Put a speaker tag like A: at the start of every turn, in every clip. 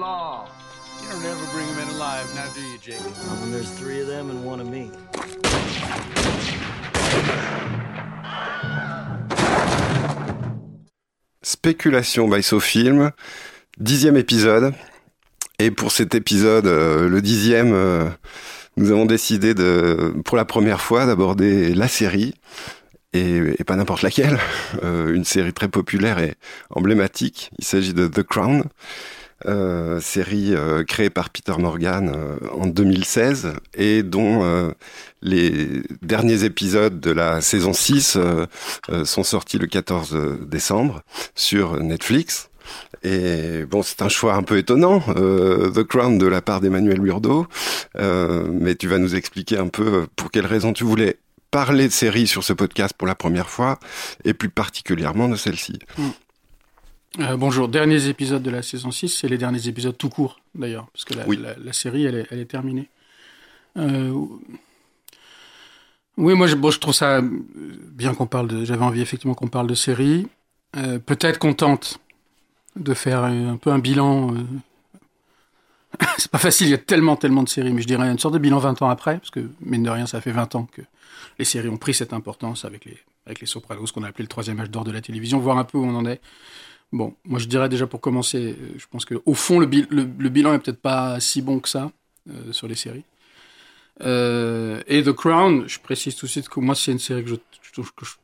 A: law. You don't ever bring him in alive, now do you, Jake?
B: When there's three of them and one of me.
C: Spéculation by SoFilm, dixième épisode. Et pour cet épisode, euh, le dixième, euh, nous avons décidé de, pour la première fois d'aborder la série, et, et pas n'importe laquelle, euh, une série très populaire et emblématique. Il s'agit de The Crown, euh, série euh, créée par Peter Morgan euh, en 2016 et dont euh, les derniers épisodes de la saison 6 euh, euh, sont sortis le 14 décembre sur Netflix. Et bon, c'est un choix un peu étonnant, euh, The Crown de la part d'Emmanuel Burdo, euh, mais tu vas nous expliquer un peu pour quelles raisons tu voulais parler de série sur ce podcast pour la première fois, et plus particulièrement de celle-ci.
D: Euh, bonjour, derniers épisodes de la saison 6, c'est les derniers épisodes tout court d'ailleurs, parce que la,
C: Oui.
D: la- la série elle est, elle est terminée. Euh, oui, moi je, bon, je trouve ça euh, bien qu'on parle de. J'avais envie effectivement qu'on parle de série. Euh, Peut-être qu'on tente de faire un, un peu un bilan. euh, c'est pas facile, il y a tellement, tellement de séries, mais je dirais une sorte de bilan 20 ans après, parce que mine de rien, ça fait 20 ans que les séries ont pris cette importance avec les, avec les Sopranos, qu'on a appelé le troisième âge d'or de la télévision, voir un peu où on en est. Bon, moi je dirais déjà pour commencer, je pense que au fond le, bil- le, le bilan est peut-être pas si bon que ça euh, sur les séries. Euh, et The Crown, je précise tout de suite que moi c'est une série que je,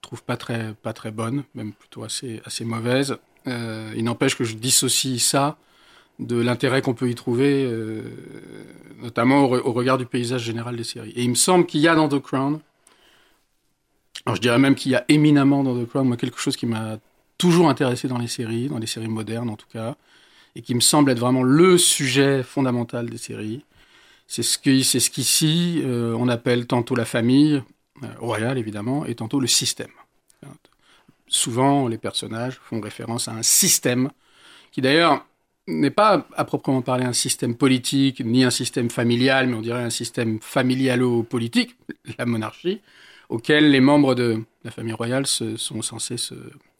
D: trouve, pas très pas très bonne, même plutôt assez assez mauvaise. Euh, il n'empêche que je dissocie ça de l'intérêt qu'on peut y trouver, notamment au, au regard du paysage général des séries. Et il me semble qu'il y a dans The Crown, alors je dirais même qu'il y a éminemment dans The Crown, moi quelque chose qui m'a toujours intéressé dans les séries, dans les séries modernes en tout cas, et qui me semble être vraiment le sujet fondamental des séries. C'est ce qui, c'est ce qu'ici euh, on appelle tantôt la famille euh, royale évidemment, et tantôt le système. Souvent, les personnages font référence à un système qui d'ailleurs n'est pas à proprement parler un système politique ni un système familial, mais on dirait un système familialo-politique, la monarchie, auquel les membres de la famille royale sont censés se,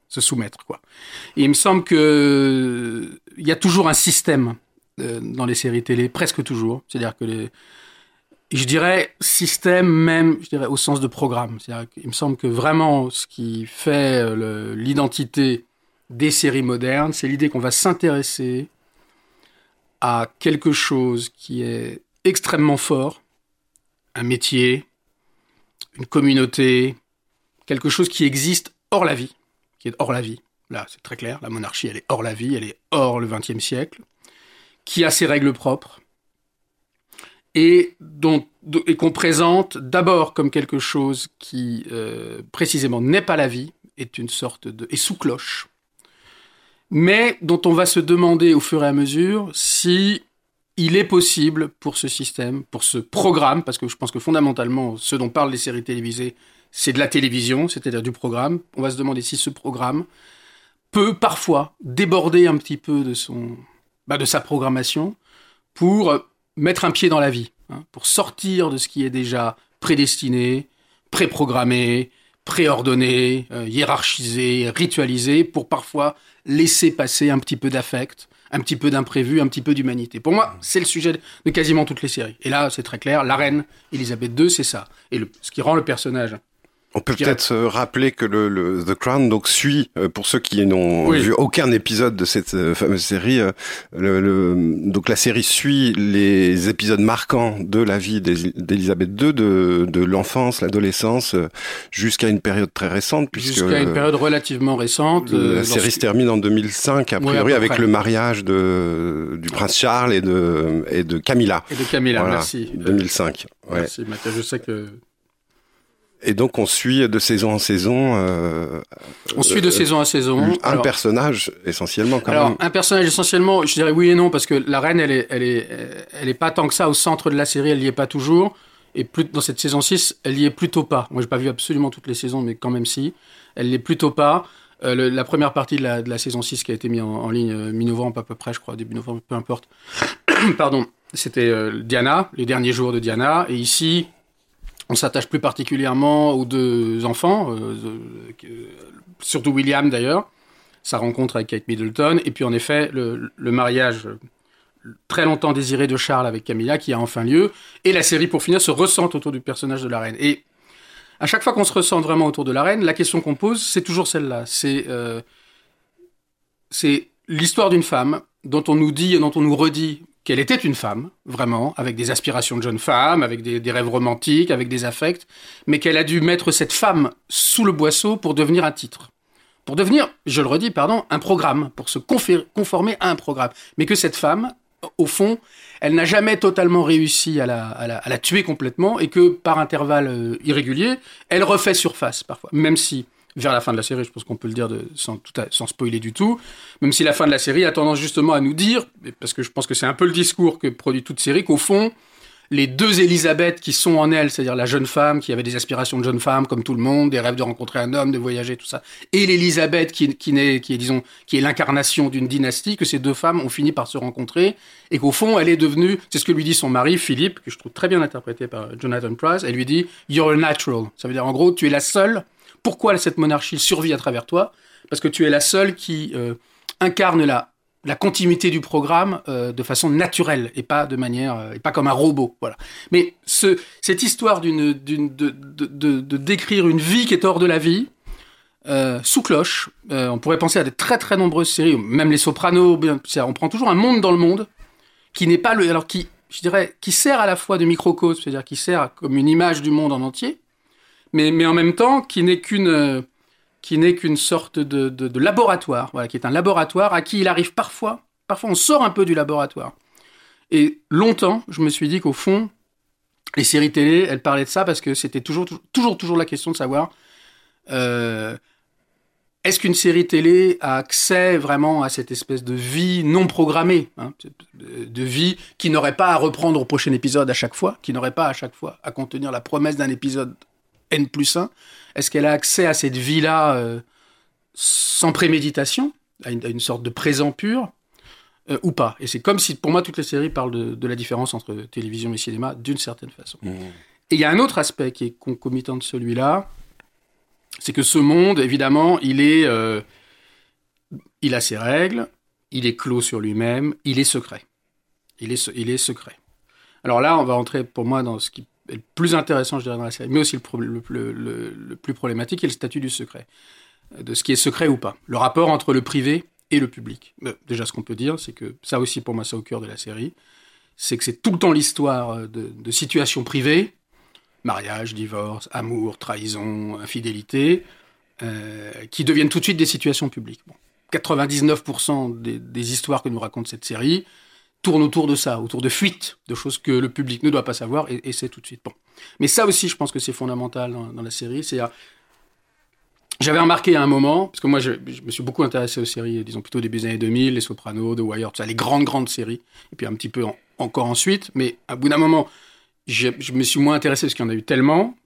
D: se soumettre. Quoi. Il me semble que il y a toujours un système euh, dans les séries télé, presque toujours. C'est-à-dire que je dirais système même, je dirais au sens de programme. Qu'il me semble que vraiment ce qui fait euh, l'identité des séries modernes, c'est l'idée qu'on va s'intéresser à quelque chose qui est extrêmement fort, un métier, une communauté, quelque chose qui existe hors la vie, qui est hors la vie. Là, c'est très clair, la monarchie, elle est hors la vie, elle est hors le XXe siècle, qui a ses règles propres, et, dont, et qu'on présente d'abord comme quelque chose qui, euh, précisément, n'est pas la vie, est une sorte de... sous cloche, mais dont on va se demander au fur et à mesure si il est possible pour ce système, pour ce programme, parce que je pense que fondamentalement, ce dont parlent les séries télévisées, c'est de la télévision, c'est-à-dire du programme. On va se demander si ce programme peut parfois déborder un petit peu de son, bah, de sa programmation pour euh, mettre un pied dans la vie, hein, pour sortir de ce qui est déjà prédestiné, préprogrammé, préordonné, euh, hiérarchisé, ritualisé, pour parfois laisser passer un petit peu d'affect, un petit peu d'imprévu, un petit peu d'humanité. Pour moi, c'est le sujet de quasiment toutes les séries. Et là, c'est très clair, la reine Elisabeth II, c'est ça. Et ce qui rend le personnage
C: On peut peut-être se rappeler que le, le The Crown donc suit, euh, pour ceux qui n'ont
D: Oui.
C: vu aucun épisode de cette euh, fameuse série, euh, le, le- donc la série suit les épisodes marquants de la vie d'Élis- d'Élisabeth II, de, de l'enfance, l'adolescence, euh, jusqu'à une période très récente, puisque
D: jusqu'à une
C: euh,
D: période relativement récente. euh,
C: la série
D: lorsque-
C: se termine en 2005, a priori, avec le mariage de, du prince Charles et de, et de Camilla.
D: Et de Camilla,
C: Voilà,
D: merci. Euh,
C: 2005. Ouais.
D: Merci, Mathieu. Je sais que.
C: Et donc on suit de saison en saison euh,
D: On suit de
C: euh,
D: saison à saison.
C: un
D: Alors-
C: personnage essentiellement quand
D: Alors,
C: même.
D: un personnage essentiellement, je dirais oui et non, parce que la reine, elle est, elle est, elle est pas tant que ça au centre de la série, elle y est pas toujours. Et plus, dans cette saison 6, elle y est plutôt pas. Moi, j'ai pas vu absolument toutes les saisons, mais quand même si. Elle l'est plutôt pas. Euh, le- la première partie de la, de la saison 6 qui a été mise en, en ligne euh, mi-novembre à peu près, je crois, début novembre, peu importe. Pardon. C'était euh, Diana, les derniers jours de Diana. Et ici, on s'attache plus particulièrement aux deux enfants, euh, euh, surtout William d'ailleurs sa rencontre avec Kate Middleton, et puis en effet le, mariage, très longtemps désiré de Charles avec Camilla qui a enfin lieu. Et la série, pour finir, se ressent autour du personnage de la reine. Et à chaque fois qu'on se ressent vraiment autour de la reine, la question qu'on pose, c'est toujours celle-là. Euh, c'est l'histoire d'une femme dont on nous dit et dont on nous redit qu'elle était une femme, vraiment, avec des aspirations de jeune femme, avec des, rêves romantiques, avec des affects, mais qu'elle a dû mettre cette femme sous le boisseau pour devenir un titre. Pour devenir, je le redis, pardon, un programme, pour se conformer à un programme. Mais que cette femme, au fond, elle n'a jamais totalement réussi à la tuer complètement et que par intervalles euh, irréguliers, elle refait surface parfois. Même si, vers la fin de la série, je pense qu'on peut le dire sans, tout à- sans spoiler du tout, même si la fin de la série a tendance justement à nous dire, parce que je pense que c'est un peu le discours que produit toute série, qu'au fond, les deux Elisabeth qui sont en elle, c'est-à-dire la jeune femme qui avait des aspirations de jeune femme comme tout le monde, des rêves de rencontrer un homme, de voyager, tout ça, et l'Elisabeth qui, qui, qui est, disons, qui est l'incarnation d'une dynastie, que ces deux femmes ont fini par se rencontrer, et qu'au fond, elle est devenue, c'est ce que lui dit son mari, Philippe, que je trouve très bien interprété par Jonathan Price, elle lui dit, You're a natural. Ça veut dire, en gros, tu es la seule. Pourquoi cette monarchie survit à travers toi Parce que tu es la seule qui euh, incarne la, continuité du programme euh, de façon naturelle et pas de manière euh, et pas comme un robot voilà. Mais ce, cette histoire de, décrire une vie qui est hors de la vie sous cloche on pourrait penser à de très très nombreuses séries même les Sopranos on prend toujours un monde dans le monde qui n'est pas le alors qui je dirais qui sert à la fois de microcosme c'est-à-dire qui sert comme une image du monde en entier mais en même temps qui n'est qu'une euh, qui n'est qu'une sorte de laboratoire, voilà, qui est un laboratoire à qui il arrive parfois, parfois on sort un peu du laboratoire. Et longtemps, je me suis dit qu'au fond, les séries télé, elles parlaient de ça parce que c'était toujours, toujours, toujours la question de savoir euh, est-ce qu'une série télé a accès vraiment à cette espèce de vie non programmée, hein, de vie qui n'aurait pas à reprendre au prochain épisode à chaque fois, qui n'aurait pas à chaque fois à contenir la promesse d'un épisode N plus 1 Est-ce qu'elle a accès à cette vie-là euh, sans préméditation, à une, à une sorte de présent pur, euh, ou pas? Et c'est comme si, pour moi, toutes les séries parlent de, de la différence entre télévision et cinéma d'une certaine façon.
C: Mmh.
D: Et il y a un autre aspect qui est concomitant de celui-là, c'est que ce monde, évidemment, il est, euh, il a ses règles, il est clos sur lui-même, il est secret. Il est, il est secret. Alors là, on va entrer pour moi dans ce qui le plus intéressant, je dirais, dans la série, mais aussi le, plus problématique, est le statut du secret. Euh, De ce qui est secret ou pas. Le rapport entre le privé et le public. Déjà, ce qu'on peut dire, c'est que ça aussi, pour moi, c'est au cœur de la série. C'est que c'est tout le temps l'histoire euh, de, situations privées, mariage, divorce, amour, trahison, infidélité, euh, qui deviennent tout de suite des situations publiques. Bon. 99% des, des histoires que nous raconte cette série tournent autour de ça, autour de fuites, de choses que le public ne doit pas savoir, et, c'est tout de suite. Bon. Mais ça aussi, je pense que c'est fondamental dans, la série. C'est à- j'avais remarqué à un moment, parce que moi je, je me suis beaucoup intéressé aux séries, disons plutôt début des années 2000, les Sopranos, The Wire, tout ça, les grandes grandes séries, et puis un petit peu en- encore ensuite, mais à bout d'un moment, j'ai- je me suis moins intéressé parce qu'il y en a eu tellement,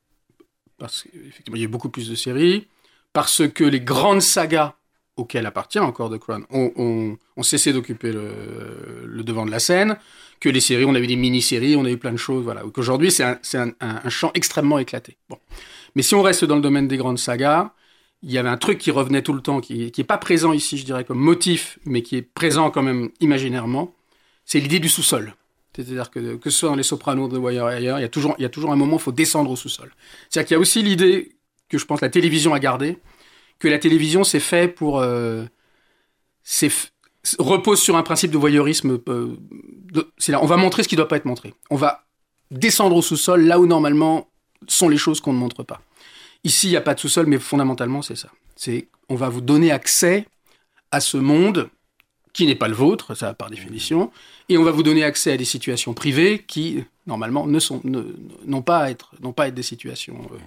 D: parce qu'effectivement il y a eu beaucoup plus de séries, parce que les grandes sagas auxquelles appartient encore The Crown ont, ont- ont cessé d'occuper le, devant de la scène, que les séries, on a eu des mini-séries, on a eu plein de choses, voilà, ou qu'aujourd'hui c'est un champ extrêmement éclaté. Bon. Mais si on reste dans le domaine des grandes sagas, il y avait un truc qui revenait tout le temps, qui n'est pas présent ici, je dirais, comme motif, mais qui est présent quand même imaginairement, c'est l'idée du sous-sol. C'est-à-dire que, que ce soit dans Les Sopranos, The Wire et ailleurs, il y a toujours, il y a toujours un moment où il faut descendre au sous-sol. C'est-à-dire qu'il y a aussi l'idée que je pense la télévision a gardée, que la télévision c'est fait pour... euh, repose sur un principe de voyeurisme. euh, c'est là, on va montrer ce qui ne doit pas être montré. On va descendre au sous-sol là où normalement sont les choses qu'on ne montre pas. Ici, il n'y a pas de sous-sol, mais fondamentalement, c'est ça. C'est on va vous donner accès à ce monde qui n'est pas le vôtre, ça par définition, et on va vous donner accès à des situations privées qui normalement ne sont n'ont pas à être n'ont pas être des situations euh,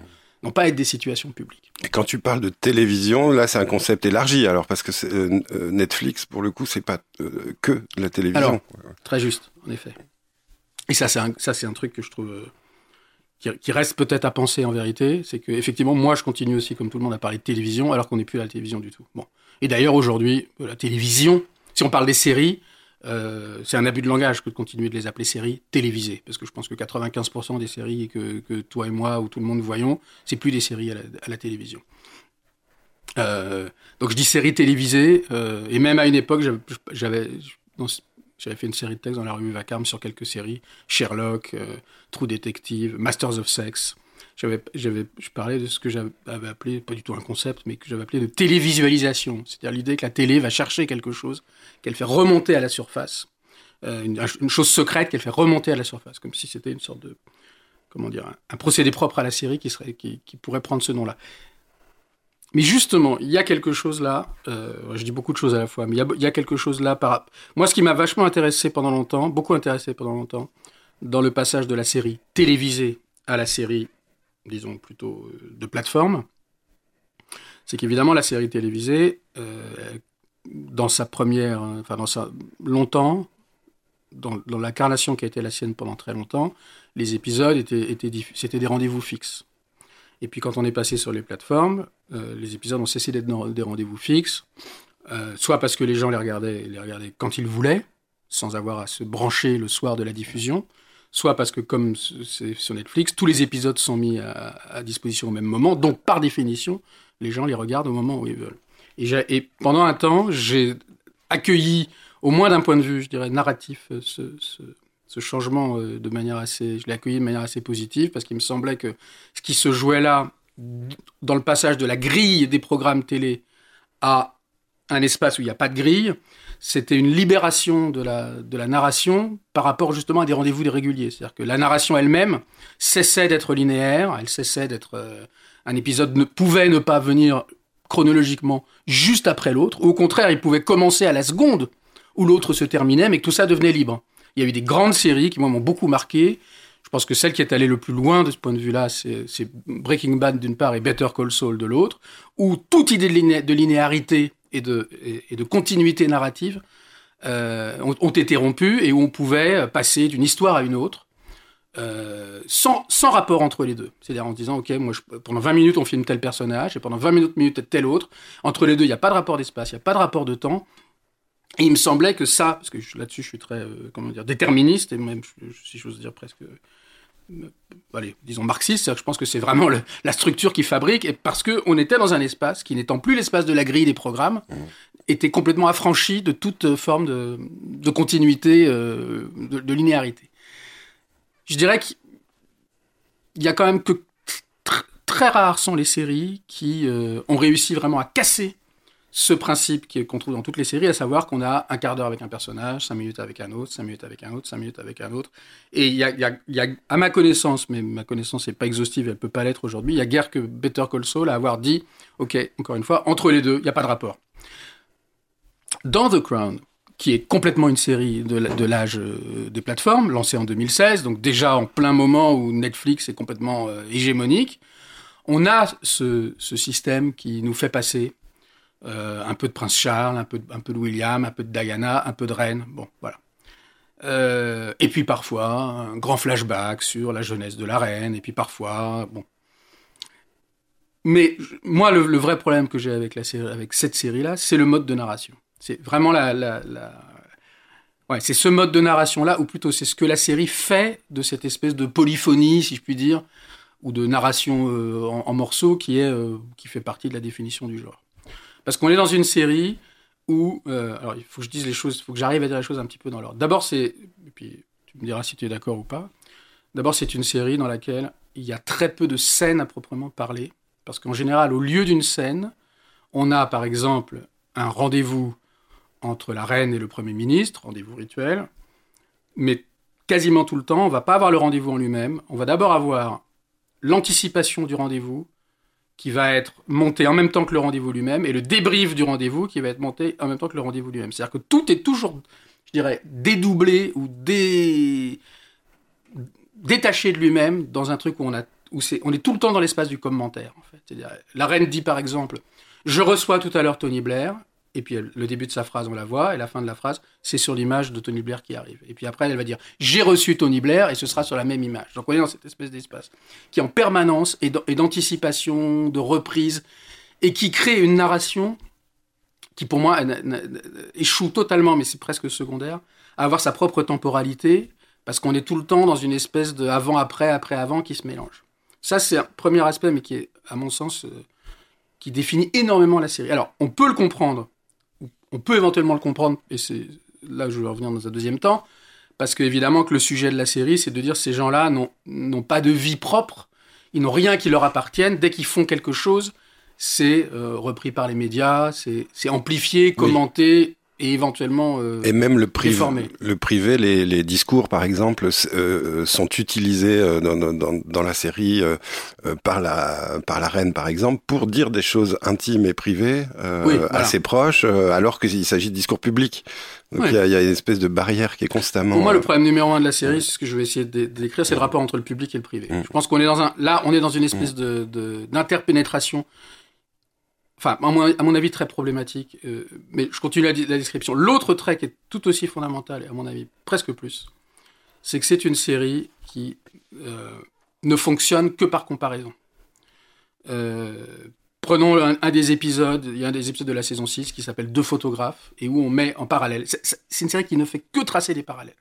D: n'ont pas être des situations publiques.
C: Et quand tu parles de télévision, là, c'est un concept élargi, alors, parce que euh, euh, Netflix, pour le coup, c'est pas euh, que la télévision.
D: Alors, Très juste, en effet. Et ça, c'est un, ça, c'est un truc que je trouve euh, qui, qui reste peut-être à penser en vérité. C'est que effectivement, moi, je continue aussi, comme tout le monde, à parler de télévision, alors qu'on n'est plus à la télévision du tout. Bon. Et d'ailleurs, aujourd'hui, la télévision, si on parle des séries, euh, c'est un abus de langage que de continuer de les appeler séries télévisées. Parce que je pense que 95% des séries que, toi et moi ou tout le monde voyons, c'est plus des séries à la, télévision. Euh, donc je dis séries télévisées, euh, et même à une époque, j'avais, fait une série de textes dans la revue Vacarme sur quelques séries. Sherlock, True Detective, Masters of Sex. J'avais, je parlais de ce que j'avais appelé, pas du tout un concept, mais que j'avais appelé de télévisualisation. C'est-à-dire l'idée que la télé va chercher quelque chose, qu'elle fait remonter à la surface. Euh, une, chose secrète qu'elle fait remonter à la surface, comme si c'était une sorte de, comment dire, un, procédé propre à la série qui, serait, qui, pourrait prendre ce nom-là. Mais justement, il y a quelque chose là, euh, je dis beaucoup de choses à la fois, mais il y a, y a quelque chose là par... Moi, ce qui m'a vachement intéressé pendant longtemps, beaucoup intéressé pendant longtemps, dans le passage de la série télévisée à la série, disons plutôt euh, de plateforme, c'est qu'évidemment la série télévisée, euh, dans sa première, enfin dans sa longtemps, dans, dans l'incarnation qui a été la sienne pendant très longtemps, les épisodes étaient, étaient c'était des rendez-vous fixes. Et puis quand on est passé sur les plateformes, euh, les épisodes ont cessé d'être des rendez-vous fixes, soit parce que les gens les regardaient, les regardaient quand ils voulaient, sans avoir à se brancher le soir de la diffusion, soit parce que comme c'est sur Netflix, tous les épisodes sont mis à, disposition au même moment, donc par définition, les gens les regardent au moment où ils veulent. Et, pendant un temps, j'ai accueilli, au moins d'un point de vue, je dirais, narratif, ce, ce, ce changement euh, de manière assez, je l'ai accueilli de manière assez positive parce qu'il me semblait que ce qui se jouait là, dans le passage de la grille des programmes télé à un espace où il n'y a pas de grille, c'était une libération de la, de la narration par rapport justement à des rendez-vous réguliers. C'est-à-dire que la narration elle-même cessait d'être linéaire, elle cessait d'être... Euh, un épisode ne pouvait ne pas venir chronologiquement juste après l'autre, au contraire, il pouvait commencer à la seconde où l'autre se terminait, mais que tout ça devenait libre. Il y a eu des grandes séries qui, moi, m'ont beaucoup marqué. Je pense que celle qui est allée le plus loin de ce point de vue-là, c'est Breaking Bad d'une part et Better Call Saul de l'autre, où toute idée de linéarité et de, continuité narrative euh, ont, été rompues et où on pouvait passer d'une histoire à une autre euh, sans, rapport entre les deux. C'est-à-dire en disant, OK, moi, pendant 20 minutes, on filme tel personnage et pendant 20 minutes, minutes tel autre. Entre les deux, il n'y a pas de rapport d'espace, il n'y a pas de rapport de temps. Et il me semblait que ça, parce que là-dessus je suis très, euh, comment dire, déterministe, et même, si j'ose dire presque, allez, disons marxiste, je pense que c'est vraiment le, la structure qui fabrique, et parce qu'on était dans un espace qui, n'étant plus l'espace de la grille des programmes, mmh. était complètement affranchi de toute forme de, de continuité, euh, de, de, linéarité. Je dirais qu'il y a quand même que tr très rares sont les séries qui euh, ont réussi vraiment à casser ce principe qu'on trouve dans toutes les séries, à savoir qu'on a un quart d'heure avec un personnage, cinq minutes avec un autre, cinq minutes avec un autre, cinq minutes avec un autre. Et il y a, à ma connaissance, mais ma connaissance n'est pas exhaustive, elle peut pas l'être aujourd'hui, il y a guère que Better Call Saul à avoir dit, ok, encore une fois, entre les deux, il n'y a pas de rapport. Dans The Crown, qui est complètement une série de l'âge euh, des plateformes, lancée en 2016, donc déjà en plein moment où Netflix est complètement euh, hégémonique, on a ce système qui nous fait passer euh, un peu de Prince Charles, un peu, de, William, un peu de Diana, un peu de Reine. Bon, voilà. Euh, et puis parfois, un grand flashback sur la jeunesse de la reine, et puis parfois, bon. Mais moi, le, vrai problème que j'ai avec, cette série-là, c'est le mode de narration. C'est vraiment la. Ouais, c'est ce mode de narration-là, ou plutôt c'est ce que la série fait de cette espèce de polyphonie, si je puis dire, ou de narration euh, en, morceaux qui, est, qui fait partie de la définition du genre. Parce qu'on est dans une série où, euh, alors il faut que je dise les choses, il faut que j'arrive à dire les choses un petit peu dans l'ordre. D'abord, c'est, et puis tu me diras si tu es d'accord ou pas. D'abord, c'est une série dans laquelle il y a très peu de scènes à proprement parler, parce qu'en général, au lieu d'une scène, on a par exemple un rendez-vous entre la reine et le premier ministre, rendez-vous rituel, mais quasiment tout le temps, on va pas avoir le rendez-vous en lui-même. On va d'abord avoir l'anticipation du rendez-vous, qui va être monté en même temps que le rendez-vous lui-même, et le débrief du rendez-vous qui va être monté en même temps que le rendez-vous lui-même. C'est-à-dire que tout est toujours, je dirais, dédoublé ou dé... détaché de lui-même dans un truc où on a où c'est, on est tout le temps dans l'espace du commentaire. La reine dit par exemple, je reçois tout à l'heure Tony Blair, et puis le début de sa phrase, on la voit, et la fin de la phrase, c'est sur l'image de Tony Blair qui arrive. Et puis après, elle va dire J'ai reçu Tony Blair, et ce sera sur la même image. Donc on est dans cette espèce d'espace qui, en permanence, est d'anticipation, de reprise, et qui crée une narration qui, pour moi, échoue totalement, mais c'est presque secondaire, à avoir sa propre temporalité, parce qu'on est tout le temps dans une espèce de avant-après, après-avant qui se mélange. Ça, c'est un premier aspect, mais qui est, à mon sens, euh, qui définit énormément la série. Alors, on peut le comprendre on peut éventuellement le comprendre, et c'est là je vais revenir dans un deuxième temps, parce qu'évidemment que le sujet de la série, c'est de dire ces gens-là n'ont pas de vie propre, ils n'ont rien qui leur appartienne, dès qu'ils font quelque chose, c'est euh, repris par les médias, c'est amplifié, commenté, et éventuellement euh,
C: et même le privé
D: déformé.
C: le privé les, les discours par exemple euh, sont utilisés euh, dans, dans, dans la série euh, euh, par la par la reine par exemple pour dire des choses intimes et privées euh,
D: Oui, voilà.
C: assez proches alors qu'il s'agit de discours publics donc il y, y a une espèce de barrière qui est constamment
D: Pour moi, le
C: euh,
D: problème numéro un de la série, c'est ce que je vais essayer de- décrire, c'est le rapport entre le public et le privé.
C: Mm.
D: Je pense qu'on est dans un, là, on est dans une espèce de, de- d'interpénétration. Enfin, à mon, avis, très problématique. euh, mais je continue la, description. L'autre trait qui est tout aussi fondamental, et à mon avis, presque plus, c'est que c'est une série qui euh, ne fonctionne que par comparaison. Euh, prenons un, des épisodes, il y a un des épisodes de la saison 6 qui s'appelle Deux photographes, et où on met en parallèle. C'est une série qui ne fait que tracer des parallèles.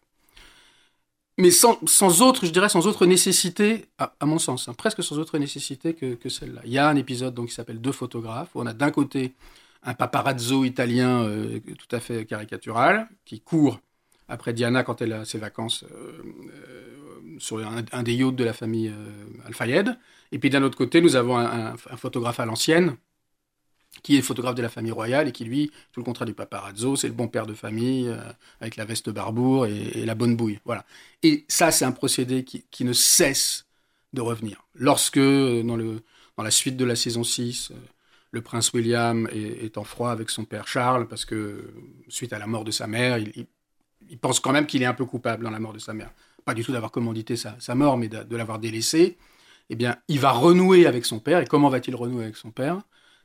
D: Mais sans, autre, je dirais, sans nécessité, à, mon sens, hein, presque sans autre nécessité que, que celle-là. Il y a un épisode donc, qui s'appelle Deux photographes, où on a d'un côté un paparazzo italien euh, tout à fait caricatural, qui court après Diana quand elle a ses vacances euh, euh, sur un, des yachts de la famille Al-Fayed. Et puis d'un autre côté, nous avons un photographe à l'ancienne, qui est photographe de la famille royale et qui, lui, tout le contraire du paparazzo, c'est le bon père de famille, euh, avec la veste barbour et, et la bonne bouille. Voilà. Et ça, c'est un procédé qui, ne cesse de revenir. Lorsque, euh, dans, le, dans la suite de la saison 6, euh, le prince William est, en froid avec son père Charles, parce que, suite à la mort de sa mère, il, pense quand même qu'il est un peu coupable dans la mort de sa mère. Pas du tout d'avoir commandité sa, sa mort, mais de, de l'avoir délaissé. Eh bien, il va renouer avec son père. Et comment va-t-il renouer avec son père?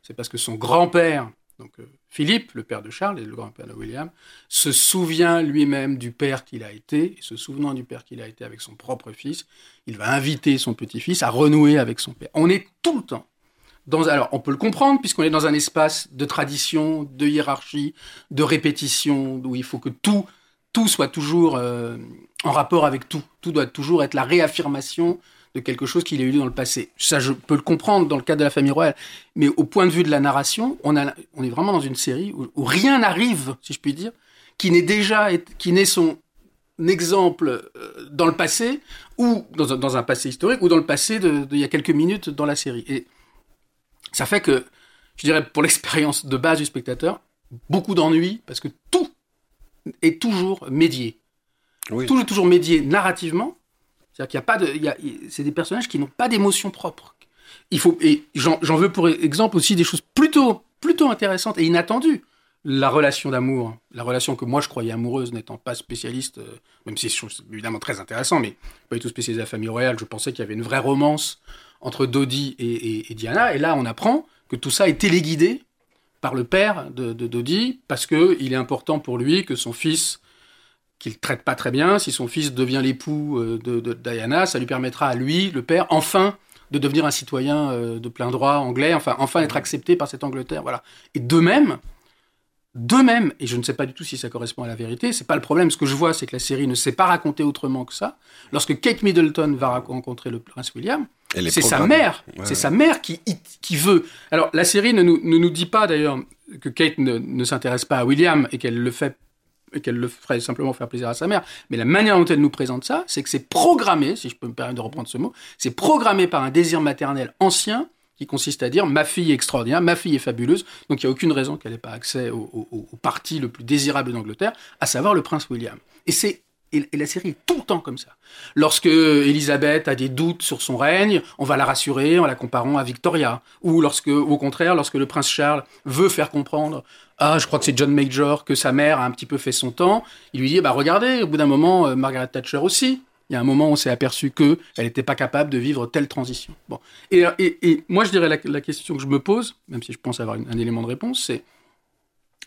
D: C'est parce que son grand-père, donc euh, Philippe, le père de Charles et le grand-père de William, se souvient lui-même du père qu'il a été, et se souvenant du père qu'il a été avec son propre fils, il va inviter son petit-fils à renouer avec son père. On est tout le temps dans, alors, on peut le comprendre puisqu'on est dans un espace de tradition, de hiérarchie, de répétition, où il faut que tout, tout soit toujours euh, en rapport avec tout. Tout doit toujours être la réaffirmation de quelque chose qu'il a eu dans le passé. Ça, je peux le comprendre dans le cadre de la famille royale, mais au point de vue de la narration, on, a, on est vraiment dans une série où, où rien n'arrive, si je puis dire, qui n'est déjà, qui n'est son exemple euh, dans le passé ou dans un, dans un passé historique ou dans le passé de, de il y a quelques minutes dans la série. Et ça fait que, je dirais, pour l'expérience de base du spectateur, beaucoup d'ennuis parce que tout est toujours médié.
C: Oui.
D: Tout est toujours médié narrativement. C'est-à-dire qu'il n'y a pas de, y a- c'est des personnages qui n'ont pas d'émotion propre. Il faut, et j'en veux pour exemple aussi des choses plutôt, plutôt intéressantes et inattendues. La relation d'amour, la relation que moi je croyais amoureuse, n'étant pas spécialiste, euh, même si ça évidemment très intéressant, mais pas du tout spécialisé à la famille royale, je pensais qu'il y avait une vraie romance entre Dodi et, Diana. Et là, on apprend que tout ça est téléguidé par le père de, de Dodi, parce que il est important pour lui que son fils, qu'il traite pas très bien, si son fils devient l'époux euh, de, de Diana, ça lui permettra à lui, le père, enfin de devenir un citoyen euh, de plein droit anglais, enfin, enfin être accepté par cette Angleterre, voilà. Et de même, de même, et je ne sais pas du tout si ça correspond à la vérité, c'est pas le problème. Ce que je vois, c'est que la série ne s'est pas racontée autrement que ça. Lorsque Kate Middleton va rencontrer le prince William, c'est sa mère,
C: Ouais,
D: c'est
C: ouais.
D: sa mère qui, qui veut. Alors la série ne nous, ne nous dit pas d'ailleurs que Kate ne, ne s'intéresse pas à William et qu'elle le fait qu'elle le ferait simplement faire plaisir à sa mère. Mais la manière dont elle nous présente ça, c'est que c'est programmé, si je peux me permettre de reprendre ce mot, c'est programmé par un désir maternel ancien qui consiste à dire ma fille est extraordinaire, ma fille est fabuleuse, donc il n'y a aucune raison qu'elle n'ait pas accès au, parti le plus désirable d'Angleterre, à savoir le prince William. Et c'est et, et la série est tout le temps comme ça. Lorsque Elisabeth a des doutes sur son règne, on va la rassurer en la comparant à Victoria. Ou lorsque, au contraire, lorsque le prince Charles veut faire comprendre, ah, je crois que c'est John Major, que sa mère a un petit peu fait son temps, il lui dit, bah regardez, au bout d'un moment, euh, Margaret Thatcher aussi. Il y a un moment on s'est aperçu que elle n'était pas capable de vivre telle transition. Bon. Et, et- et moi, je dirais la, question que je me pose, même si je pense avoir un élément de réponse, c'est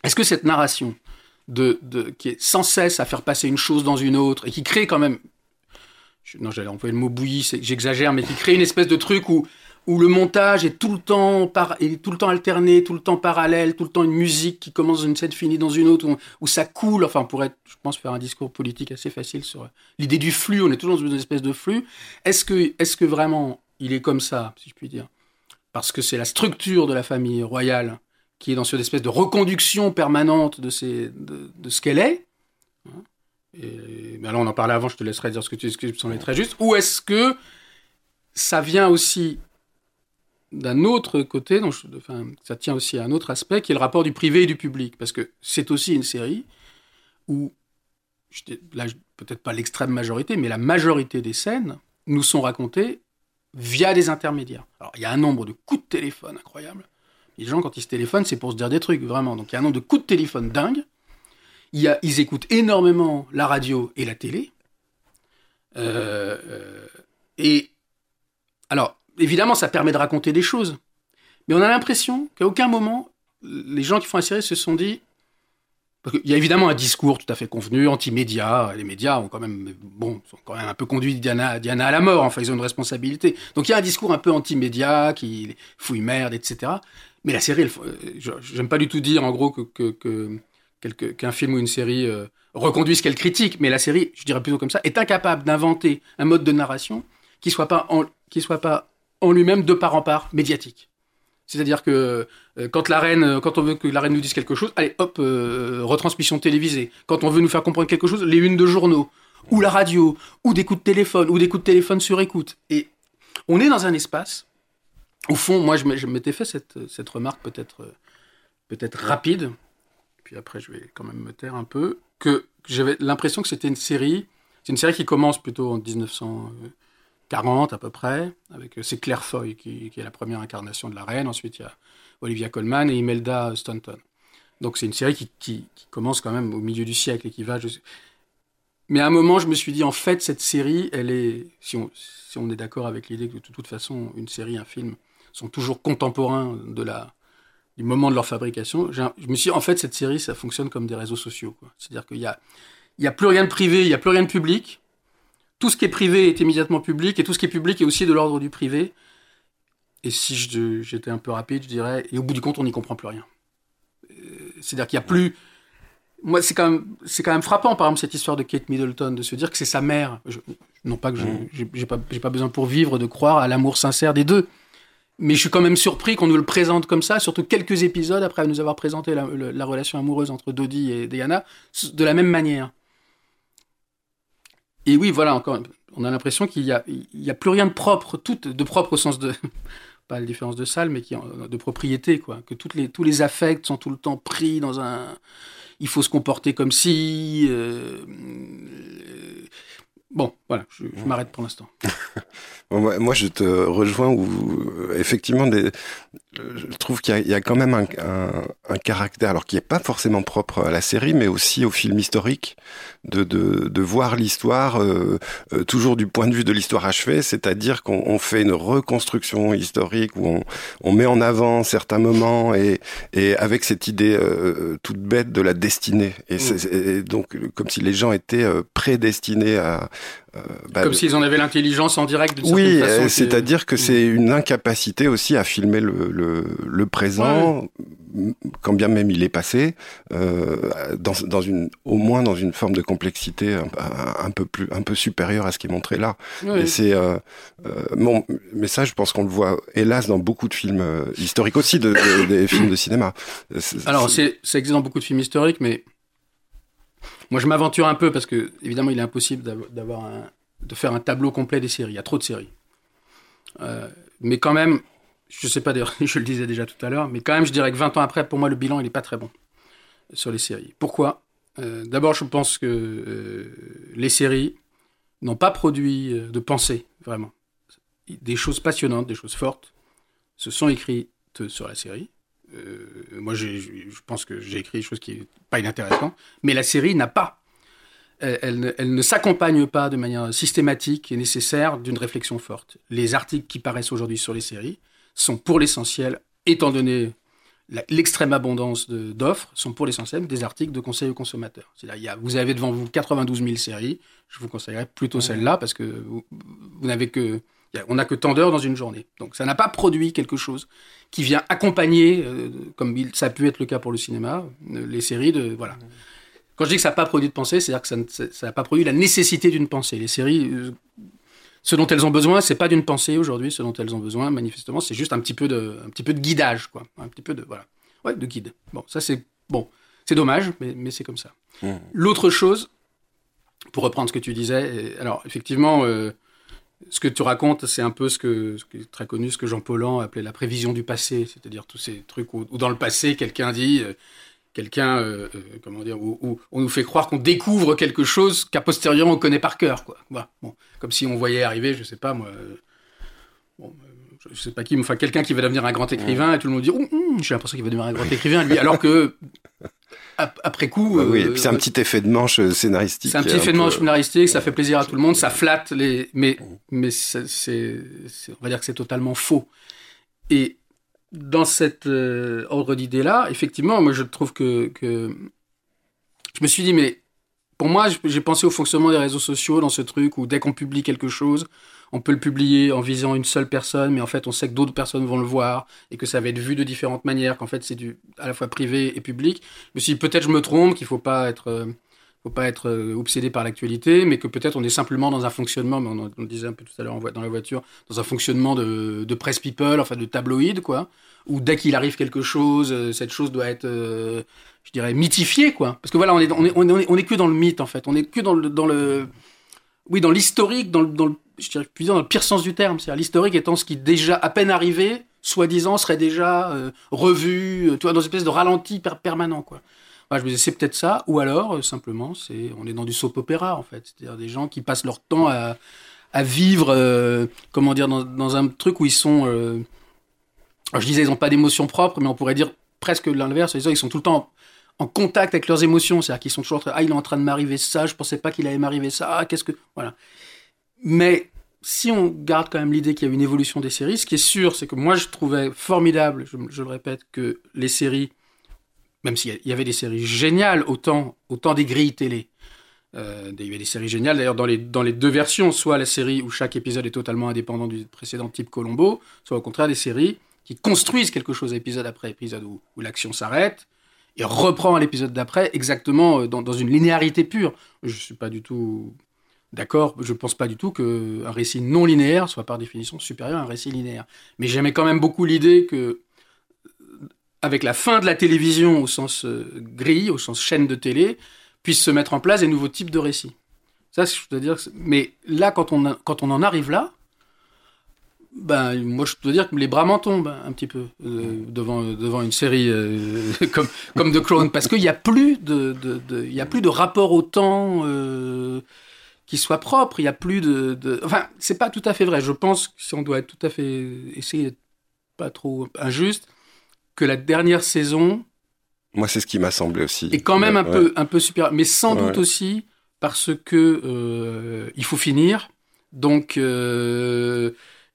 D: est-ce que cette narration de, de- qui est sans cesse à faire passer une chose dans une autre et qui crée quand même non j'allais employer le mot bouilli c'est- j'exagère mais qui crée une espèce de truc où où le montage est tout le temps par, est tout le temps alterné, tout le temps parallèle, tout le temps une musique qui commence dans une scène finit dans une autre, où, ça coule. Enfin, on pourrait, je pense, faire un discours politique assez facile sur l'idée du flux. On est toujours dans une espèce de flux. Est-ce que, est-ce que vraiment il est comme ça, si je puis dire, parce que c'est la structure de la famille royale qui est dans cette espèce de reconduction permanente de, ce qu'elle est, Et on en parlait avant, je te laisserai dire ce que tu ce qui me semblait très juste. Ou est-ce que ça vient aussi d'un autre côté, ça tient aussi à un autre aspect, qui est le rapport du privé et du public. Parce que c'est aussi une série où, là, peut-être pas l'extrême majorité, mais la majorité des scènes nous sont racontées via des intermédiaires. Alors, il y a un nombre de coups de téléphone incroyable. Les gens, quand ils se téléphonent, c'est pour se dire des trucs, vraiment. Donc, il y a un nombre de coups de téléphone dingue. Ils écoutent énormément la radio et la télé. Euh, euh, et alors, évidemment, ça permet de raconter des choses. Mais on a l'impression qu'à aucun moment, les gens qui font la série se sont dit. Parce qu'il y a évidemment un discours tout à fait convenu, anti-média. Les médias ont quand même, bon, sont quand même un peu conduit Diana, à la mort. Enfin, ils ont une responsabilité. Donc il y a un discours un peu anti-média qui fouille merde, etc. Mais la série, j'aime pas du tout dire en gros que, qu'un film ou une série euh, reconduit ce qu'elle critique. Mais la série, je dirais plutôt comme ça, est incapable d'inventer un mode de narration qui soit qui soit pas en lui-même de part en part médiatique. C'est-à-dire que euh, quand la reine, euh, quand on veut que la reine nous dise quelque chose, allez, hop, euh, retransmission télévisée. Quand on veut nous faire comprendre quelque chose, les unes de journaux, ou la radio, ou des coups de téléphone, ou des coups de téléphone sur écoute. Et on est dans un espace, au fond, moi je m'étais fait cette, cette remarque peut-être peut-être rapide, puis après je vais quand même me taire un peu, que, j'avais l'impression que c'était une série, c'est une série qui commence plutôt en 1940 à peu près, avec euh, c'est Claire Foy qui, qui est la première incarnation de la reine, ensuite il y a Olivia Colman et Imelda Staunton. Donc c'est une série qui, qui- commence quand même au milieu du siècle et qui va... jusqu'- Mais à un moment, je me suis dit, en fait, cette série, elle est... Si on, si on est d'accord avec l'idée que de toute façon, une série, un film, sont toujours contemporains de la, du moment de leur fabrication, je me suis dit, en fait, cette série, ça fonctionne comme des réseaux sociaux. C'est-à-dire qu'il y a, a plus rien de privé, il y a plus rien de public. Tout ce qui est privé est immédiatement public, et tout ce qui est public est aussi de l'ordre du privé. Et si j'étais un peu rapide, je dirais, et au bout du compte, on n'y comprend plus rien. Euh, C'est-à-dire qu'il n'y a plus. Moi, c'est quand, même, quand même frappant, par exemple, cette histoire de Kate Middleton, de se dire que c'est sa mère. Je- non pas que je j'ai- j'ai pas, besoin pour vivre de croire à l'amour sincère des deux. Mais je suis quand même surpris qu'on nous le présente comme ça, surtout quelques épisodes après nous avoir présenté la, la relation amoureuse entre Dodie et Diana, de la même manière. Et oui, voilà, encore, on a l'impression qu'il y a, plus rien de propre, tout de propre au sens de, pas la différence de salle, mais qui, de propriété, quoi. Que toutes les, tous les affects sont tout le temps pris dans un, il faut se comporter comme si, euh, euh, bon, voilà, je, je m'arrête pour l'instant.
C: Moi- je te rejoins où, effectivement, des, je trouve qu'il y, a- il y a quand même un, un- un caractère, alors qui n'est pas forcément propre à la série, mais aussi au film historique, de, de, de voir l'histoire euh, euh, toujours du point de vue de l'histoire achevée, c'est-à-dire qu'on on fait une reconstruction historique où on, on met en avant certains moments et, et avec cette idée euh, toute bête de la destinée. Et, c'est- et donc, comme si les gens étaient euh, prédestinés à... euh, bah,
D: comme s'ils en avaient l'intelligence en direct
C: oui, euh, c'est-à-dire que
D: Mm.
C: c'est une incapacité aussi à filmer le, le, le présent, quand bien même il est passé, euh, dans, dans une, au moins dans une forme de complexité un, peu plus, un peu supérieure à ce qui est montré là.
D: Oui.
C: Et c'est bon, mais ça, je pense qu'on le voit hélas dans beaucoup de films historiques aussi, de, de- des films de cinéma.
D: Alors,
C: c'est-
D: c'est, ça existe dans beaucoup de films historiques, mais moi, je m'aventure un peu parce que, évidemment, il est impossible d'av- d'avoir de faire un tableau complet des séries. Il y a trop de séries. Euh, mais quand même, je sais pas d'ailleurs, je le disais déjà tout à l'heure, mais quand même, je dirais que 20 ans après, pour moi, le bilan, il n'est pas très bon sur les séries. Pourquoi? Euh, D'abord, je pense que euh, les séries n'ont pas produit euh, de pensée, vraiment. Des choses passionnantes, des choses fortes, se sont écrites sur la série. Euh, moi, je pense que j'ai écrit des choses qui n'est pas inintéressant, mais la série n'a pas. Elle, elle ne, elle ne s'accompagne pas de manière systématique et nécessaire d'une réflexion forte. Les articles qui paraissent aujourd'hui sur les séries sont pour l'essentiel, étant donné l'extrême abondance d'offres, sont pour l'essentiel des articles de conseil aux consommateurs. C'est-à-dire, il y a- vous avez devant vous 92 000 séries, je vous conseillerais plutôt celle-là parce que vous, vous n'avez que, on n'a que tant d'heures dans une journée. Donc, ça n'a pas produit quelque chose qui vient accompagner, euh, comme ça a pu être le cas pour le cinéma, euh, les séries de voilà. Quand je dis que ça n'a pas produit de pensée, c'est-à-dire que ça n'a pas produit la nécessité d'une pensée. Les séries, euh, ce dont elles ont besoin, c'est pas d'une pensée aujourd'hui. Ce dont elles ont besoin, manifestement, c'est juste un petit peu de, un petit peu de guidage, quoi. Un petit peu de voilà, ouais, de guide. Bon, ça c'est bon, c'est dommage, mais, mais c'est comme ça.
C: Mmh.
D: L'autre chose, pour reprendre ce que tu disais, alors effectivement, ce que tu racontes, c'est un peu ce, que, ce qui est très connu, ce que Jean Paulhan appelait la prévision du passé, c'est-à-dire tous ces trucs où, dans le passé, quelqu'un dit, euh, quelqu'un, euh, comment dire, où, on nous fait croire qu'on découvre quelque chose qu'a posteriori on connaît par cœur, quoi. comme si on voyait arriver, je sais pas moi. Je sais pas qui, enfin quelqu'un qui va devenir un grand écrivain et tout le monde dit j'ai l'impression qu'il va devenir un grand écrivain lui alors que après coup.
C: Bah oui, puis c'est un euh, petit effet de manche euh, scénaristique.
D: C'est un petit effet de manche scénaristique, ça fait plaisir à tout le monde, ça flatte les. Mais, mais c'est, on va dire que c'est totalement faux. Et dans cet euh, ordre d'idée-là, effectivement, moi je trouve que, que. Je me suis dit, mais pour moi, j'ai pensé au fonctionnement des réseaux sociaux dans ce truc où dès qu'on publie quelque chose, on peut le publier en visant une seule personne, mais en fait, on sait que d'autres personnes vont le voir et que ça va être vu de différentes manières, qu'en fait, c'est du à la fois privé et public. Suis dit, peut-être je me trompe, qu'il faut pas être, euh, faut pas être euh, obsédé par l'actualité, mais que peut-être on est simplement dans un fonctionnement, mais on, le disait un peu tout à l'heure dans la voiture, dans un fonctionnement de, de press people, enfin de tabloïd, quoi, où dès qu'il arrive quelque chose, euh, cette chose doit être, je dirais, mythifiée, quoi. Parce que voilà, on est, on est, on est, que dans le mythe, en fait. On est que dans le, dans le, oui, dans l'historique, dans le, dans le je dirais dans le pire sens du terme, c'est-à-dire l'historique étant ce qui déjà à peine arrivé, soi-disant serait déjà euh, revu, euh, dans une espèce de ralenti permanent, quoi. je me disais c'est peut-être ça, ou alors euh, simplement c'est on est dans du soap opéra en fait, c'est-à-dire des gens qui passent leur temps à, vivre, comment dire, dans, un truc où ils sont, je disais ils n'ont pas d'émotions propres, mais on pourrait dire presque l'inverse, ils sont tout le temps en contact avec leurs émotions, c'est-à-dire qu'ils sont toujours ah il est en train de m'arriver ça, je pensais pas qu'il allait m'arriver ça, ah, qu'est-ce que voilà. Mais si on garde quand même l'idée qu'il y a une évolution des séries, ce qui est sûr, c'est que moi je trouvais formidable, je, le répète, que les séries, même s'il y avait des séries géniales autant, des grilles télé, euh, il y avait des séries géniales d'ailleurs dans les, deux versions, soit la série où chaque épisode est totalement indépendant du précédent type Colombo, soit au contraire des séries qui construisent quelque chose épisode après épisode où, où l'action s'arrête et reprend à l'épisode d'après exactement euh, dans, dans, une linéarité pure. Je ne suis pas du tout D'accord, je ne pense pas du tout qu'un récit non linéaire soit par définition supérieur à un récit linéaire. Mais j'aimais quand même beaucoup l'idée que, avec la fin de la télévision au sens euh, grille, au sens chaîne de télé, puissent se mettre en place des nouveaux types de récits. Ça. Mais là, quand on, en arrive là, ben, moi, je peux dire que les bras m'en tombent un petit peu euh, devant, une série euh, comme, comme The Crown, parce qu'il n'y a plus de, a plus de rapport au temps qui soit propre. Il y a plus de, de... enfin, c'est pas tout à fait vrai. Je pense que si on doit être tout à fait essayer d'être pas trop injuste, que la dernière saison.
C: Moi, c'est ce qui m'a semblé aussi.
D: Est quand même un peu un peu super, mais sans doute aussi parce que euh, il faut finir. Donc euh,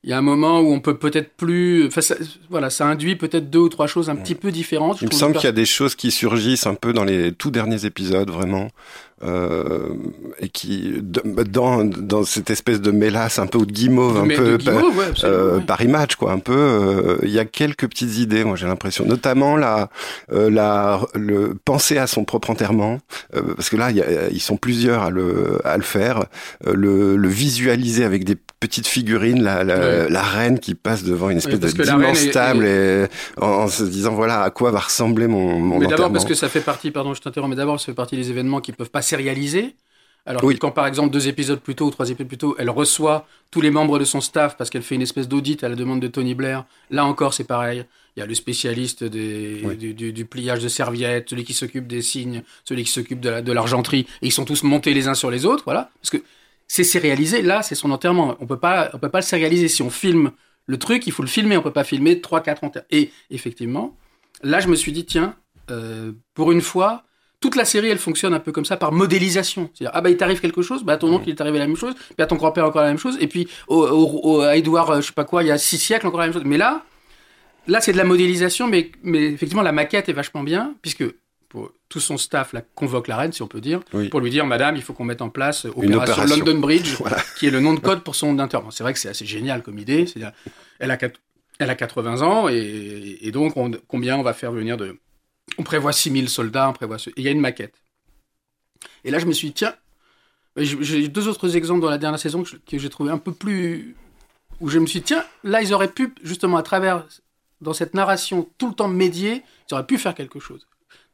D: il y a un moment où on peut peut-être plus. Enfin, ça, voilà, ça induit peut-être deux ou trois choses un petit peu différentes.
C: Il me semble qu'il y a des choses qui surgissent un peu dans les tout derniers épisodes, vraiment. Euh, et qui dans, dans cette espèce de mélasse un peu ou de guimauve un peu euh, Paris Match quoi un peu euh, il y a quelques petites idées moi j'ai l'impression notamment la la le penser à son propre enterrement parce que là y a, ils sont plusieurs à le à le faire le, le visualiser avec des petites figurines la, la, la reine qui passe devant une espèce d'immense table et en, se disant voilà à quoi va ressembler mon, mon
D: mais d'abord parce que ça fait partie pardon je t'interromps mais d'abord ça fait partie des événements qui peuvent pas sérialisé. Alors quand par exemple deux épisodes plus tôt ou trois épisodes plus tôt, elle reçoit tous les membres de son staff parce qu'elle fait une espèce d'audit à la demande de Tony Blair. Là encore c'est pareil. Il y a le spécialiste des, du, pliage de serviettes, celui qui s'occupe des signes, celui qui s'occupe de l'argenterie. et ils sont tous montés les uns sur les autres, voilà. Parce que c'est sérialisé. Là, c'est son enterrement. On peut pas, on peut pas le sérialiser. Si on filme le truc, il faut le filmer. On peut pas filmer trois, quatre enterrements. Et effectivement, là, je me suis dit tiens, euh, pour une fois, toute la série, elle fonctionne un peu comme ça, par modélisation. C'est-à-dire, ah bah il t'arrive quelque chose, bah à ton oncle il est arrivé la même chose, puis à ton grand-père encore la même chose, et puis au, à Edouard, euh, je sais pas quoi, il y a six siècles encore la même chose. Mais là, là c'est de la modélisation, mais, mais effectivement la maquette est vachement bien, puisque tout son staff la convoque la reine, si on peut dire, pour lui dire, Madame, il faut qu'on mette en place opération, London Bridge, qui est le nom de code pour son intervention. C'est vrai que c'est assez génial comme idée. Elle a, elle a 80 ans, et, et donc combien on va faire venir de on prévoit 6000 soldats, on prévoit... il y a une maquette. Et là, je me suis dit, tiens, j'ai deux autres exemples dans la dernière saison que j'ai trouvé un peu plus... Où je me suis dit, tiens, là, ils auraient pu, justement, à travers, dans cette narration tout le temps médiée, ils auraient pu faire quelque chose.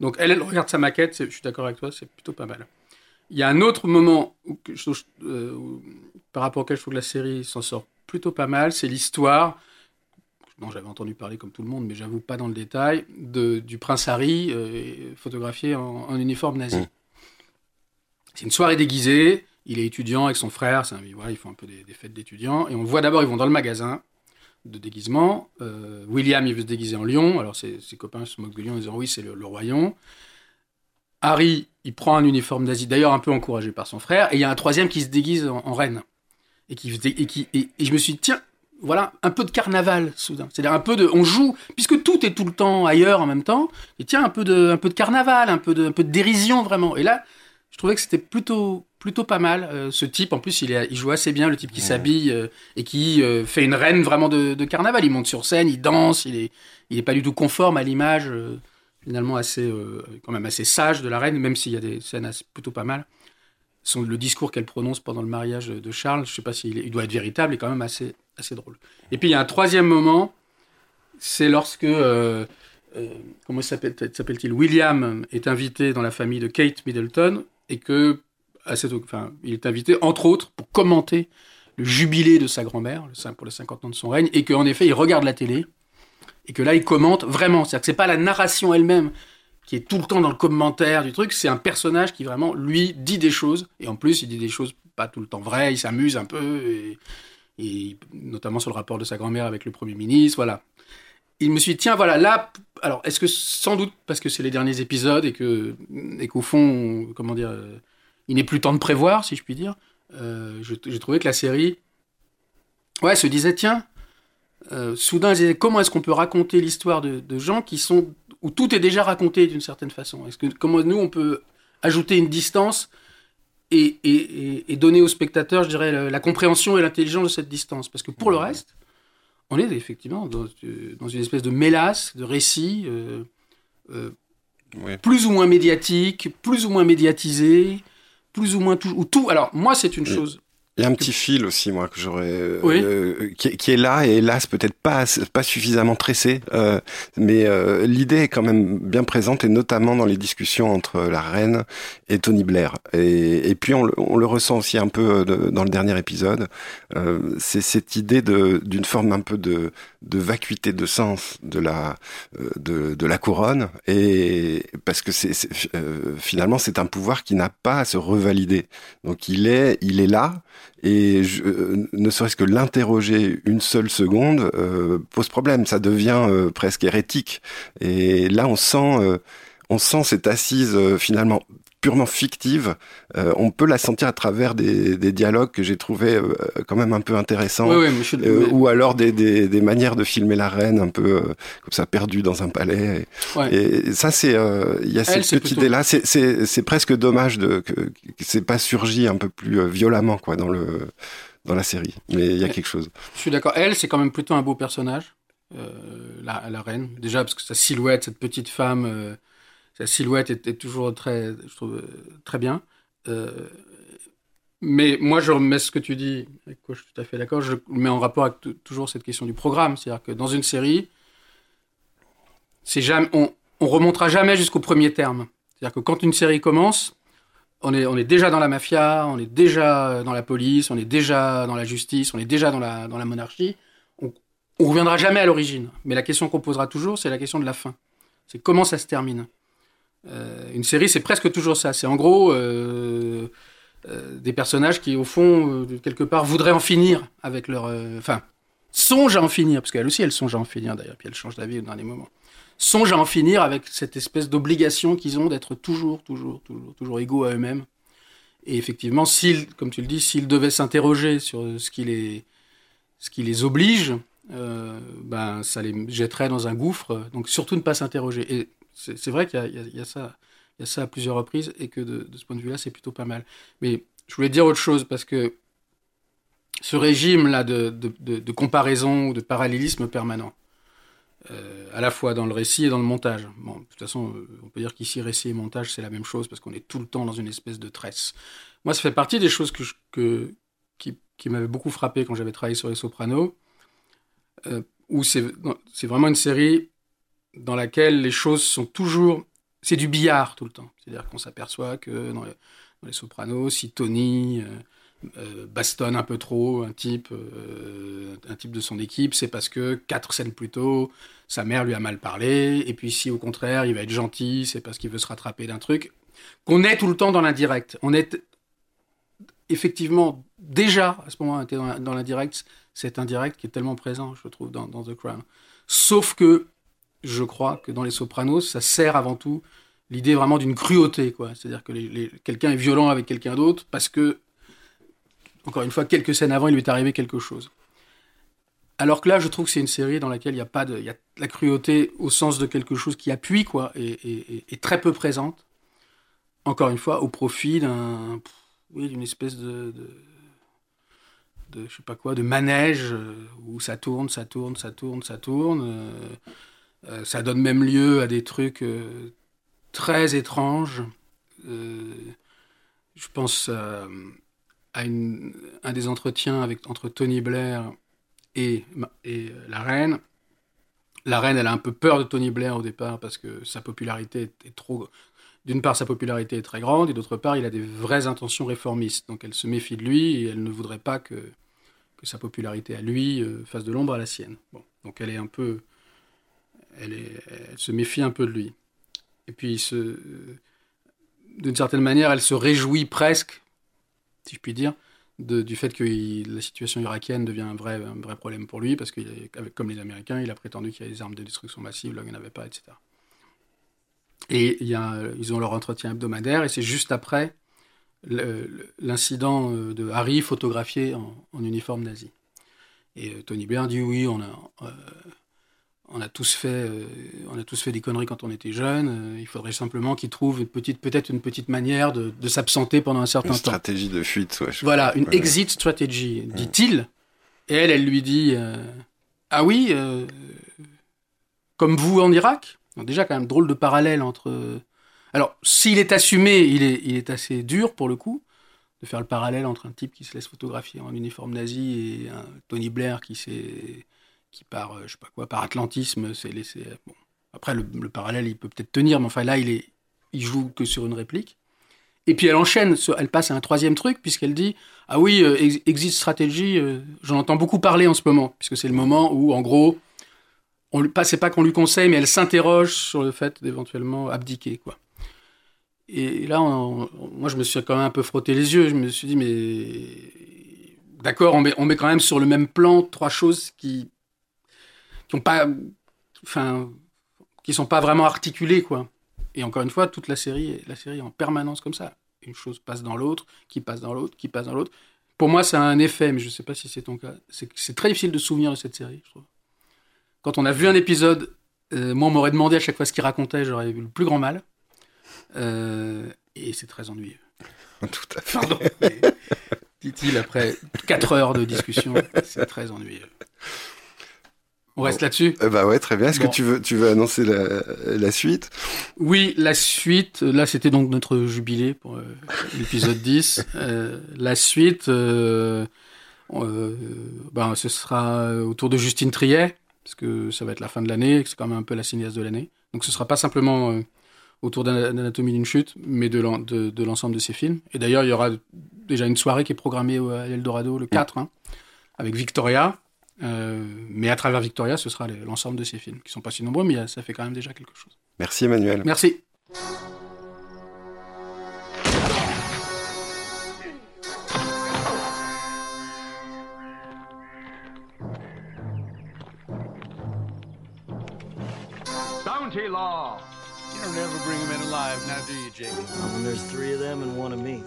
D: Donc, elle, elle regarde sa maquette, je suis d'accord avec toi, c'est plutôt pas mal. Il y a un autre moment où, je euh, où- par rapport auquel je trouve que la série s'en sort plutôt pas mal, c'est l'histoire, dont j'avais entendu parler comme tout le monde, mais j'avoue pas dans le détail, de, du prince Harry euh, photographié en, en uniforme nazi.
C: Mm.
D: C'est une soirée déguisée, il est étudiant avec son frère, un- voilà, ils font un peu des, des fêtes d'étudiants, et on voit d'abord, ils vont dans le magasin de déguisement. Euh, William, il veut se déguiser en lion, alors ses, copains se moquent de lui en disant oui, c'est le, le royaume. Harry, il prend un uniforme nazi, d'ailleurs un peu encouragé par son frère, et il y a un troisième qui se déguise en, reine. Et, qui, et, qui, et, et je me suis dit, tiens, voilà, un peu de carnaval soudain. C'est-à-dire un peu de. On joue, puisque tout est tout le temps ailleurs en même temps, et tiens, un peu de, un peu de carnaval, un peu de, un peu de dérision vraiment. Et là, je trouvais que c'était plutôt, plutôt pas mal. euh, ce type, en plus, il, est, il joue assez bien, le type qui s'habille euh, et qui euh, fait une reine vraiment de, de carnaval. Il monte sur scène, il danse, il est, il est pas du tout conforme à l'image, finalement assez, quand même assez sage de la reine, même s'il y a des scènes assez- plutôt pas mal. Son, le discours qu'elle prononce pendant le mariage de Charles, je sais pas s'il il doit être véritable, est quand même assez, assez drôle. Et puis il y a un troisième moment, c'est lorsque, comment s'appelle- s'appelle-t-il, William est invité dans la famille de Kate Middleton et que, enfin, il est invité entre autres pour commenter le jubilé de sa grand-mère, pour les 50 ans de son règne, et qu'en effet il regarde la télé et que là il commente vraiment, c'est-à-dire que c'est pas la narration elle-même qui est tout le temps dans le commentaire du truc, c'est un personnage qui vraiment lui dit des choses et en plus il dit des choses pas tout le temps vraies, il s'amuse un peu et, et notamment sur le rapport de sa grand-mère avec le premier ministre, voilà. Il me suis dit, tiens, voilà, là, alors, est-ce que sans doute parce que c'est les derniers épisodes et que, et qu'au fond, comment dire, euh, il n'est plus temps de prévoir, si je puis dire, euh, j'ai trouvé que la série, ouais, se disait, tiens, euh, soudain, elle disait, comment est-ce qu'on peut raconter l'histoire de, de gens qui sont, où tout est déjà raconté d'une certaine façon? Est-ce que, comment nous, on peut ajouter une distance et, et, et- et donner au spectateur, je dirais, la, la compréhension et l'intelligence de cette distance? Parce que pour le reste, on est effectivement dans, euh, dans une espèce de mélasse, de récit, euh,
C: Oui.
D: plus ou moins médiatique, plus ou moins médiatisé, plus ou moins tout. Ou tout. Alors, moi, c'est une
C: Oui.
D: chose.
C: Il y a un petit fil aussi, moi, que j'aurais, euh,
D: Oui.
C: euh, qui, est- qui est là et hélas peut-être pas pas suffisamment tressé, euh, mais euh, l'idée est quand même bien présente et notamment dans les discussions entre la reine et Tony Blair. Et, et puis on, le- on le ressent aussi un peu de- dans le dernier épisode. C'est cette idée de d'une forme un peu de de vacuité de sens de la euh, de, de la couronne et parce que c'est euh, finalement c'est un pouvoir qui n'a pas à se revalider. Donc il est il est là et je, euh, ne serait-ce que l'interroger une seule seconde euh, pose problème. Ça devient euh, presque hérétique. Et là, on sent, euh, on sent cette assise euh, finalement purement fictive. Euh, on peut la sentir à travers des, des dialogues que j'ai trouvé euh, quand même un peu intéressants.
D: Oui, oui, je
C: Euh, ou alors des, des, des manières de filmer la reine un peu comme ça perdue dans un palais et,
D: Ouais.
C: et ça c'est il y a
D: Elle,
C: cette petite
D: plutôt-
C: idée là c'est presque dommage de que, que c'est pas surgi un peu plus violemment quoi dans le dans la série mais il y a quelque chose
D: Je suis d'accord. Elle, c'est quand même plutôt un beau personnage, la, la reine. Déjà parce que sa silhouette, cette petite femme, sa silhouette est toujours très, je trouve, euh, très bien. Euh, mais moi, je remets ce que tu dis, avec quoi je suis tout à fait d'accord, je mets en rapport avec toujours cette question du programme. C'est-à-dire que dans une série, on, on remontera jamais jusqu'au premier terme. C'est-à-dire que quand une série commence, on est, déjà dans la mafia, on est déjà dans la police, on est déjà dans la justice, on est déjà dans la, dans la monarchie. On, on reviendra jamais à l'origine. Mais la question qu'on posera toujours, c'est la question de la fin. C'est comment ça se termine. Euh, une série, c'est presque toujours ça. C'est en gros euh, euh, des personnages qui, au fond, quelque part, voudraient en finir avec leur. Enfin, songent à en finir, parce qu'elle aussi, elle songe à en finir d'ailleurs, puis elle change d'avis au dernier moment. Songent à en finir avec cette espèce d'obligation qu'ils ont d'être toujours, toujours, toujours, toujours égaux à eux-mêmes. Et effectivement, s'ils, comme tu le dis, s'ils devaient s'interroger sur ce qui les, ce qui les oblige, ben, ça les jetterait dans un gouffre. Donc, surtout ne pas s'interroger. C'est vrai qu'il y, a- ça, à plusieurs reprises et que de, ce point de vue-là, c'est plutôt pas mal. Mais je voulais dire autre chose parce que ce régime-là de, comparaison ou de parallélisme permanent, euh, à la fois dans le récit et dans le montage. Bon, de toute façon, euh, on peut dire qu'ici, récit et montage, c'est la même chose parce qu'on est tout le temps dans une espèce de tresse. Moi, ça fait partie des choses que qui, m'avaient beaucoup frappé quand j'avais travaillé sur Les Sopranos, euh, où c'est vraiment une série dans laquelle les choses sont toujours... C'est du billard tout le temps. C'est-à-dire qu'on s'aperçoit que dans, le- dans Les Sopranos, si Tony euh, bastonne un peu trop un type, euh, un type de son équipe, c'est parce que quatre scènes plus tôt, sa mère lui a mal parlé, et puis si au contraire il va être gentil, c'est parce qu'il veut se rattraper d'un truc. Qu'on est tout le temps dans l'indirect. On est effectivement déjà à ce moment dans, dans l'indirect, cet indirect qui est tellement présent, je trouve, dans, dans The Crown. Sauf que je crois que dans Les Sopranos, ça sert avant tout l'idée vraiment d'une cruauté, quoi. C'est-à-dire que quelqu'un est violent avec quelqu'un d'autre parce que encore une fois, quelques scènes avant, il lui est arrivé quelque chose. Alors que là, je trouve que c'est une série dans laquelle il n'y a pas de, il y a la cruauté au sens de quelque chose qui appuie, quoi, et, très peu présente. Encore une fois, au profit d'un, oui, d'une espèce de, de, je sais pas quoi, de manège euh, où ça tourne, ça tourne, ça tourne, ça tourne. Euh, euh, ça donne même lieu à des trucs très étranges. je pense à un des entretiens entre Tony Blair et, la reine. La reine, elle a un peu peur de Tony Blair au départ parce que sa popularité est, trop. D'une part, sa popularité est très grande, et d'autre part, il a des vraies intentions réformistes. Donc elle se méfie de lui et elle ne voudrait pas que, sa popularité à lui euh, fasse de l'ombre à la sienne. Bon. Donc elle est un peu. Elle, se méfie un peu de lui. Et puis, d'une certaine manière, elle se réjouit presque si je puis dire, du fait que la situation irakienne devient un vrai, problème pour lui, parce que comme les Américains, il a prétendu qu'il y a des armes de destruction massive, là il n'y en avait pas, etc. Et ils ont leur entretien hebdomadaire, et c'est juste après l'incident euh, de Harry photographié en, uniforme nazi. Et euh, Tony Blair dit oui, on a, euh, on a tous fait, euh, on a tous fait des conneries quand on était jeune. Euh, il faudrait simplement qu'ils trouvent une petite, peut-être une petite manière de, s'absenter pendant un certain
C: temps.
D: Une
C: stratégie de fuite, ouais.
D: Voilà, une exit strategy, dit-il. Et elle, elle lui dit, euh, ah oui, comme vous en Irak? déjà quand même drôle de parallèle entre. Alors, s'il est assumé, il est, il est assez dur pour le coup de faire le parallèle entre un type qui se laisse photographier en uniforme nazi et un Tony Blair qui s'est qui par, euh, je sais pas quoi, par atlantisme s'est laissé. Euh, bon. Après, le, parallèle, il peut peut-être tenir, mais enfin là, il, est, il joue que sur une réplique. Et puis elle enchaîne, elle passe à un troisième truc, puisqu'elle dit Ah oui, euh, exit stratégie, j'en entends beaucoup parler en ce moment, puisque c'est le moment où, en gros, on, pas, c'est pas qu'on lui conseille, mais elle s'interroge sur le fait d'éventuellement abdiquer. quoi. Et là, moi, je me suis quand même un peu frotté les yeux. Je me suis dit Mais d'accord, on met, on met quand même sur le même plan trois choses qui qui pas, enfin, qui sont pas vraiment articulés, quoi. Et encore une fois, toute la série, la série est en permanence comme ça. Une chose passe dans l'autre, qui passe dans l'autre, qui passe dans l'autre. Pour moi, c'est un effet, mais je ne sais pas si c'est ton cas. C'est très difficile de se souvenir de cette série, je trouve. Quand on a vu un épisode, euh, moi, on m'aurait demandé à chaque fois ce qu'il racontait, j'aurais eu le plus grand mal. Euh, et c'est très ennuyeux.
C: Tout à fait.
D: Pardon. Dit-il après 4 heures de discussion, c'est très ennuyeux. On reste là-dessus
C: euh, Bah ouais, très bien. Est-ce que tu veux, tu veux annoncer la, suite?
D: Oui, la suite. Là, c'était donc notre jubilé pour euh, l'épisode 10. Euh, la suite, ben, ce sera autour de Justine Triet, parce que ça va être la fin de l'année, c'est quand même un peu la cinéaste de l'année. Donc ce sera pas simplement autour d'Anatomie d'une chute, mais de l'ensemble de, ses films. Et d'ailleurs, il y aura déjà une soirée qui est programmée à l'Eldorado le 4, hein, avec Victoria, euh, mais à travers Victoria, ce sera l'ensemble de ces films, qui sont pas si nombreux, mais ça fait quand même déjà quelque chose.
C: Merci Emmanuel.
D: Merci.
A: Bounty Law. You don't ever bring them in alive, now do you, Jake?
B: When there's three of them and one of me.